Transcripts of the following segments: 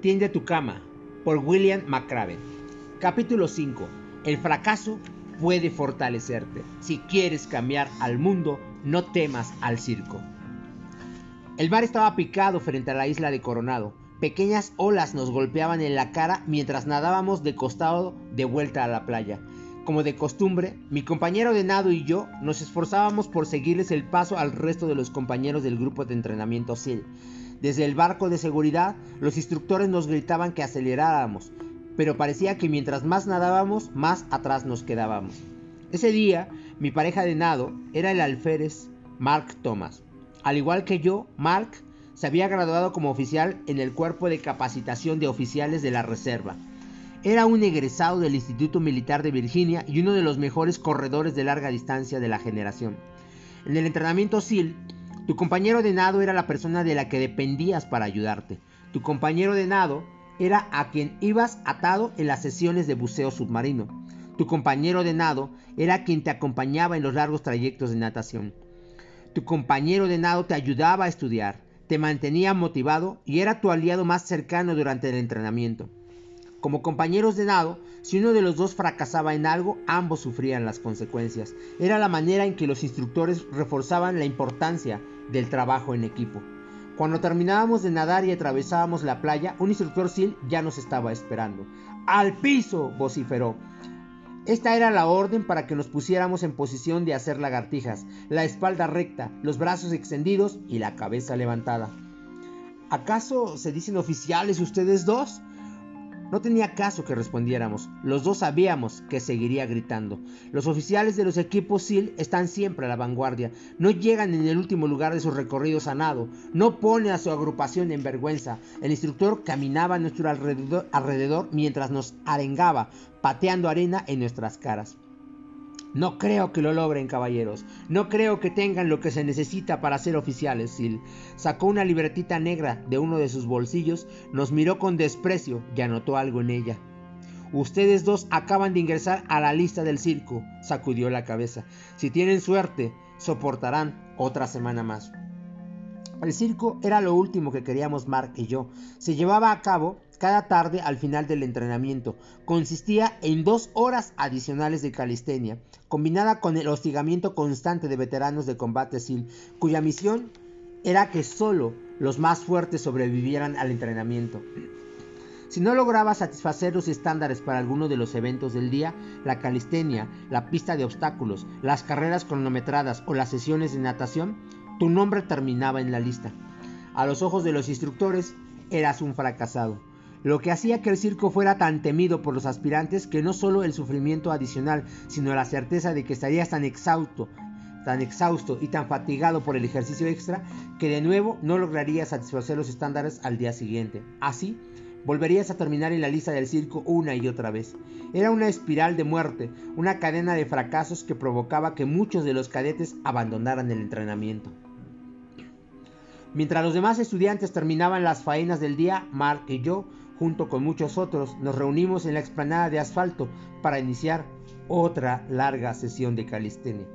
Tiende tu cama, por William McCraven. Capítulo 5. El fracaso puede fortalecerte. Si quieres cambiar al mundo, no temas al circo. El mar estaba picado frente a la isla de Coronado. Pequeñas olas nos golpeaban en la cara mientras nadábamos de costado de vuelta a la playa. Como de costumbre, mi compañero de nado y yo nos esforzábamos por seguirles el paso al resto de los compañeros del grupo de entrenamiento SEAL. Desde el barco de seguridad, los instructores nos gritaban que aceleráramos, pero parecía que mientras más nadábamos, más atrás nos quedábamos. Ese día, mi pareja de nado era el alférez Mark Thomas. Al igual que yo, Mark se había graduado como oficial en el cuerpo de capacitación de oficiales de la Reserva. Era un egresado del Instituto Militar de Virginia y uno de los mejores corredores de larga distancia de la generación. En el entrenamiento SEAL, tu compañero de nado era la persona de la que dependías para ayudarte. Tu compañero de nado era a quien ibas atado en las sesiones de buceo submarino. Tu compañero de nado era quien te acompañaba en los largos trayectos de natación. Tu compañero de nado te ayudaba a estudiar, te mantenía motivado y era tu aliado más cercano durante el entrenamiento. Como compañeros de nado, si uno de los dos fracasaba en algo, ambos sufrían las consecuencias. Era la manera en que los instructores reforzaban la importancia del trabajo en equipo. Cuando terminábamos de nadar y atravesábamos la playa, un instructor SEAL ya nos estaba esperando. ¡Al piso! vociferó. Esta era la orden para que nos pusiéramos en posición de hacer lagartijas, la espalda recta, los brazos extendidos y la cabeza levantada. ¿Acaso se dicen oficiales ustedes dos? No tenía caso que respondiéramos. Los dos sabíamos que seguiría gritando. Los oficiales de los equipos SEAL están siempre a la vanguardia. No llegan en el último lugar de sus recorridos a nado. No pone a su agrupación en vergüenza. El instructor caminaba a nuestro alrededor, alrededor mientras nos arengaba, pateando arena en nuestras caras. No creo que lo logren, caballeros. No creo que tengan lo que se necesita para ser oficiales. Sil sacó una libretita negra de uno de sus bolsillos, nos miró con desprecio y anotó algo en ella. Ustedes dos acaban de ingresar a la lista del circo, sacudió la cabeza. Si tienen suerte, soportarán otra semana más. El circo era lo último que queríamos Mark y yo. Se llevaba a cabo cada tarde al final del entrenamiento. Consistía en dos horas adicionales de calistenia, combinada con el hostigamiento constante de veteranos de combate SEAL, cuya misión era que solo los más fuertes sobrevivieran al entrenamiento. Si no lograba satisfacer los estándares para alguno de los eventos del día, la calistenia, la pista de obstáculos, las carreras cronometradas o las sesiones de natación, tu nombre terminaba en la lista. A los ojos de los instructores, eras un fracasado lo que hacía que el circo fuera tan temido por los aspirantes que no solo el sufrimiento adicional, sino la certeza de que estarías tan exhausto, tan exhausto y tan fatigado por el ejercicio extra que de nuevo no lograrías satisfacer los estándares al día siguiente. Así, volverías a terminar en la lista del circo una y otra vez. Era una espiral de muerte, una cadena de fracasos que provocaba que muchos de los cadetes abandonaran el entrenamiento. Mientras los demás estudiantes terminaban las faenas del día, Mark y yo junto con muchos otros, nos reunimos en la explanada de asfalto para iniciar otra larga sesión de calistenia.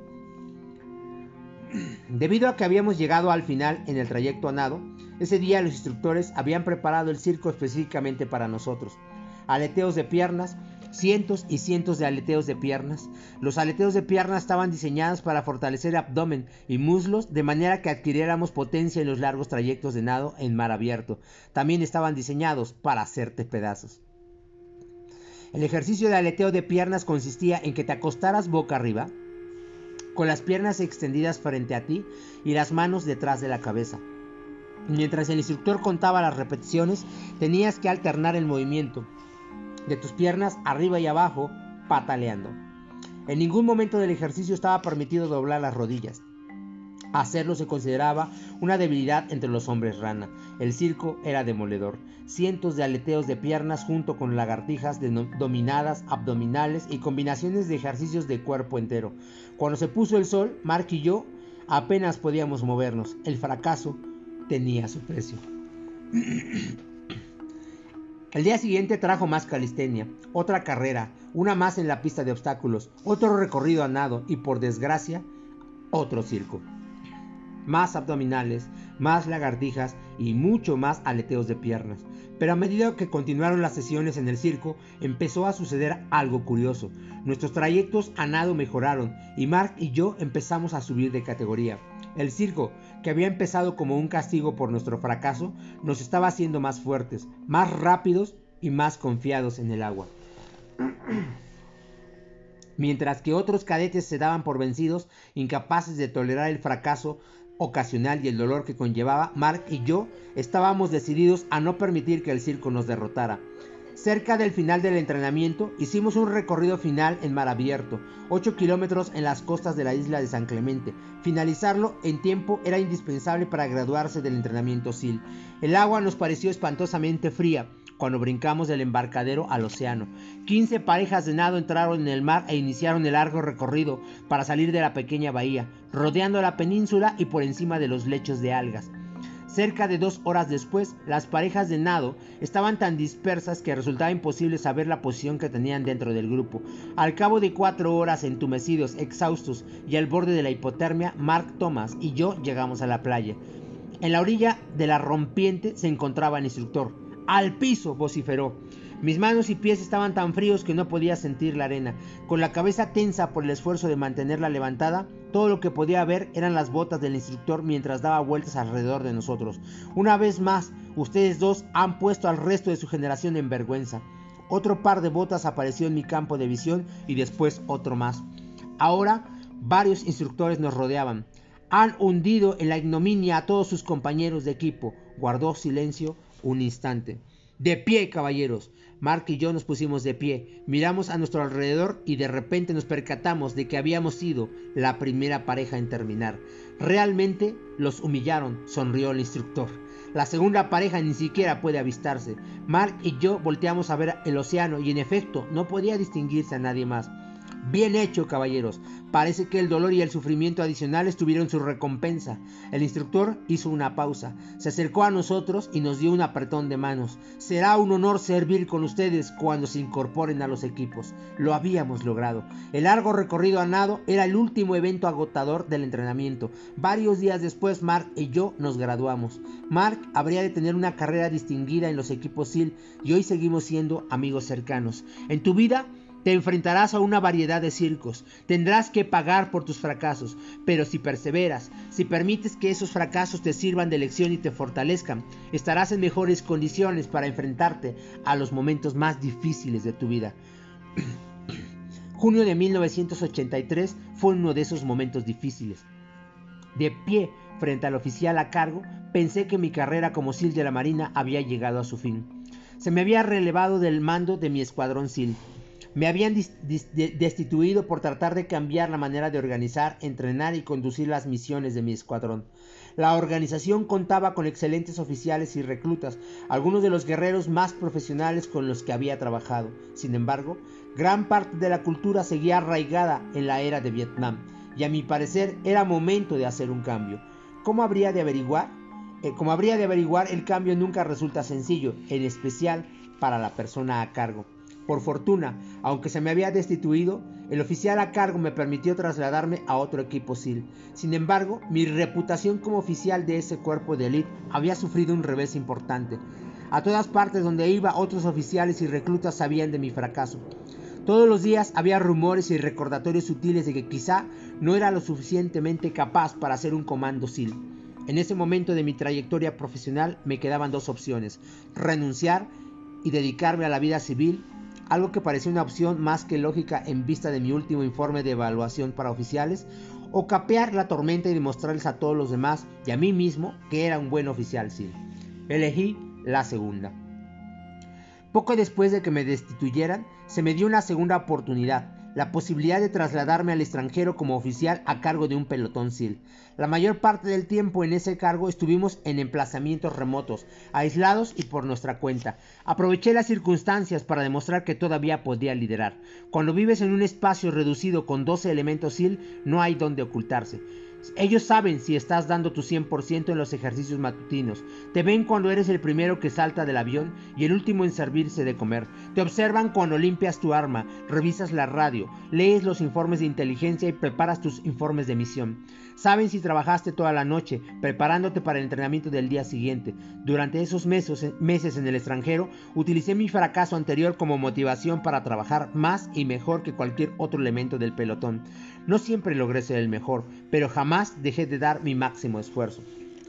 Debido a que habíamos llegado al final en el trayecto a nado, ese día los instructores habían preparado el circo específicamente para nosotros. Aleteos de piernas, cientos y cientos de aleteos de piernas. Los aleteos de piernas estaban diseñados para fortalecer abdomen y muslos de manera que adquiriéramos potencia en los largos trayectos de nado en mar abierto. También estaban diseñados para hacerte pedazos. El ejercicio de aleteo de piernas consistía en que te acostaras boca arriba, con las piernas extendidas frente a ti y las manos detrás de la cabeza. Mientras el instructor contaba las repeticiones, tenías que alternar el movimiento de tus piernas arriba y abajo, pataleando. En ningún momento del ejercicio estaba permitido doblar las rodillas. Hacerlo se consideraba una debilidad entre los hombres rana. El circo era demoledor. Cientos de aleteos de piernas junto con lagartijas dominadas, abdominales y combinaciones de ejercicios de cuerpo entero. Cuando se puso el sol, Mark y yo apenas podíamos movernos. El fracaso tenía su precio. El día siguiente trajo más calistenia, otra carrera, una más en la pista de obstáculos, otro recorrido a nado y por desgracia, otro circo. más abdominales, más lagartijas y mucho más aleteos de piernas. Pero a medida que continuaron las sesiones en el circo, empezó a suceder algo curioso. Nuestros trayectos a nado mejoraron y Mark y yo empezamos a subir de categoría. El circo, que había empezado como un castigo por nuestro fracaso, nos estaba haciendo más fuertes, más rápidos y más confiados en el agua. Mientras que otros cadetes se daban por vencidos, incapaces de tolerar el fracaso ocasional y el dolor que conllevaba, Mark y yo estábamos decididos a no permitir que el circo nos derrotara. Cerca del final del entrenamiento, hicimos un recorrido final en mar abierto, 8 kilómetros en las costas de la isla de San Clemente. Finalizarlo en tiempo era indispensable para graduarse del entrenamiento SIL. El agua nos pareció espantosamente fría, cuando brincamos del embarcadero al océano. 15 parejas de nado entraron en el mar e iniciaron el largo recorrido para salir de la pequeña bahía, rodeando la península y por encima de los lechos de algas. Cerca de dos horas después, las parejas de nado estaban tan dispersas que resultaba imposible saber la posición que tenían dentro del grupo. Al cabo de cuatro horas entumecidos, exhaustos y al borde de la hipotermia, Mark Thomas y yo llegamos a la playa. En la orilla de la rompiente se encontraba el instructor, al piso, vociferó. Mis manos y pies estaban tan fríos que no podía sentir la arena. Con la cabeza tensa por el esfuerzo de mantenerla levantada, todo lo que podía ver eran las botas del instructor mientras daba vueltas alrededor de nosotros. Una vez más, ustedes dos han puesto al resto de su generación en vergüenza. Otro par de botas apareció en mi campo de visión y después otro más. Ahora, varios instructores nos rodeaban. Han hundido en la ignominia a todos sus compañeros de equipo. Guardó silencio un instante. De pie, caballeros. Mark y yo nos pusimos de pie, miramos a nuestro alrededor y de repente nos percatamos de que habíamos sido la primera pareja en terminar. Realmente los humillaron, sonrió el instructor. La segunda pareja ni siquiera puede avistarse. Mark y yo volteamos a ver el océano y en efecto no podía distinguirse a nadie más. Bien hecho, caballeros. Parece que el dolor y el sufrimiento adicionales tuvieron su recompensa. El instructor hizo una pausa, se acercó a nosotros y nos dio un apretón de manos. Será un honor servir con ustedes cuando se incorporen a los equipos. Lo habíamos logrado. El largo recorrido a nado era el último evento agotador del entrenamiento. Varios días después, Mark y yo nos graduamos. Mark habría de tener una carrera distinguida en los equipos SEAL y hoy seguimos siendo amigos cercanos. En tu vida, te enfrentarás a una variedad de circos, tendrás que pagar por tus fracasos, pero si perseveras, si permites que esos fracasos te sirvan de lección y te fortalezcan, estarás en mejores condiciones para enfrentarte a los momentos más difíciles de tu vida. Junio de 1983 fue uno de esos momentos difíciles. De pie frente al oficial a cargo, pensé que mi carrera como SIL de la Marina había llegado a su fin. Se me había relevado del mando de mi escuadrón SIL me habían destituido por tratar de cambiar la manera de organizar, entrenar y conducir las misiones de mi escuadrón. La organización contaba con excelentes oficiales y reclutas, algunos de los guerreros más profesionales con los que había trabajado. Sin embargo, gran parte de la cultura seguía arraigada en la era de Vietnam, y a mi parecer era momento de hacer un cambio. ¿Cómo habría de averiguar? Eh, como habría de averiguar, el cambio nunca resulta sencillo, en especial para la persona a cargo. Por fortuna, aunque se me había destituido, el oficial a cargo me permitió trasladarme a otro equipo SIL. Sin embargo, mi reputación como oficial de ese cuerpo de élite había sufrido un revés importante. A todas partes donde iba, otros oficiales y reclutas sabían de mi fracaso. Todos los días había rumores y recordatorios sutiles de que quizá no era lo suficientemente capaz para hacer un comando SIL. En ese momento de mi trayectoria profesional me quedaban dos opciones, renunciar y dedicarme a la vida civil algo que parecía una opción más que lógica en vista de mi último informe de evaluación para oficiales, o capear la tormenta y demostrarles a todos los demás y a mí mismo que era un buen oficial sí. Elegí la segunda. Poco después de que me destituyeran, se me dio una segunda oportunidad, la posibilidad de trasladarme al extranjero como oficial a cargo de un pelotón SIL. La mayor parte del tiempo en ese cargo estuvimos en emplazamientos remotos, aislados y por nuestra cuenta. Aproveché las circunstancias para demostrar que todavía podía liderar. Cuando vives en un espacio reducido con 12 elementos SIL, no hay donde ocultarse. Ellos saben si estás dando tu 100% en los ejercicios matutinos. Te ven cuando eres el primero que salta del avión y el último en servirse de comer. Te observan cuando limpias tu arma, revisas la radio, lees los informes de inteligencia y preparas tus informes de misión. Saben si trabajaste toda la noche preparándote para el entrenamiento del día siguiente. Durante esos meses, meses en el extranjero, utilicé mi fracaso anterior como motivación para trabajar más y mejor que cualquier otro elemento del pelotón. No siempre logré ser el mejor, pero jamás dejé de dar mi máximo esfuerzo.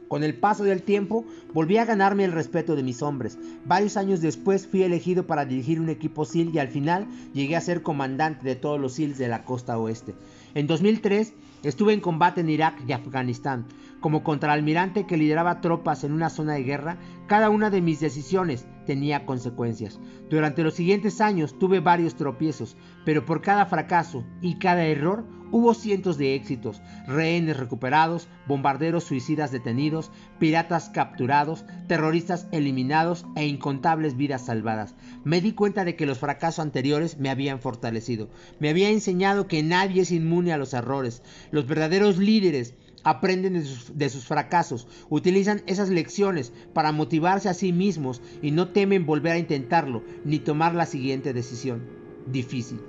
Con el paso del tiempo, volví a ganarme el respeto de mis hombres. Varios años después fui elegido para dirigir un equipo SEAL y al final llegué a ser comandante de todos los SEALs de la costa oeste. En 2003 estuve en combate en Irak y Afganistán. Como contraalmirante que lideraba tropas en una zona de guerra, cada una de mis decisiones tenía consecuencias. Durante los siguientes años tuve varios tropiezos, pero por cada fracaso y cada error hubo cientos de éxitos, rehenes recuperados, bombarderos suicidas detenidos, piratas capturados, terroristas eliminados e incontables vidas salvadas. Me di cuenta de que los fracasos anteriores me habían fortalecido, me había enseñado que nadie es inmune a los errores. Los verdaderos líderes aprenden de sus, fracasos, utilizan esas lecciones para motivarse a sí mismos y no temen volver a intentarlo ni tomar la siguiente decisión difícil.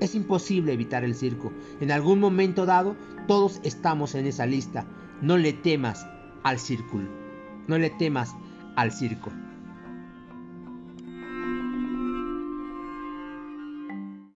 Es imposible evitar el circo. En algún momento dado, todos estamos en esa lista. No le temas al círculo. No le temas al circo.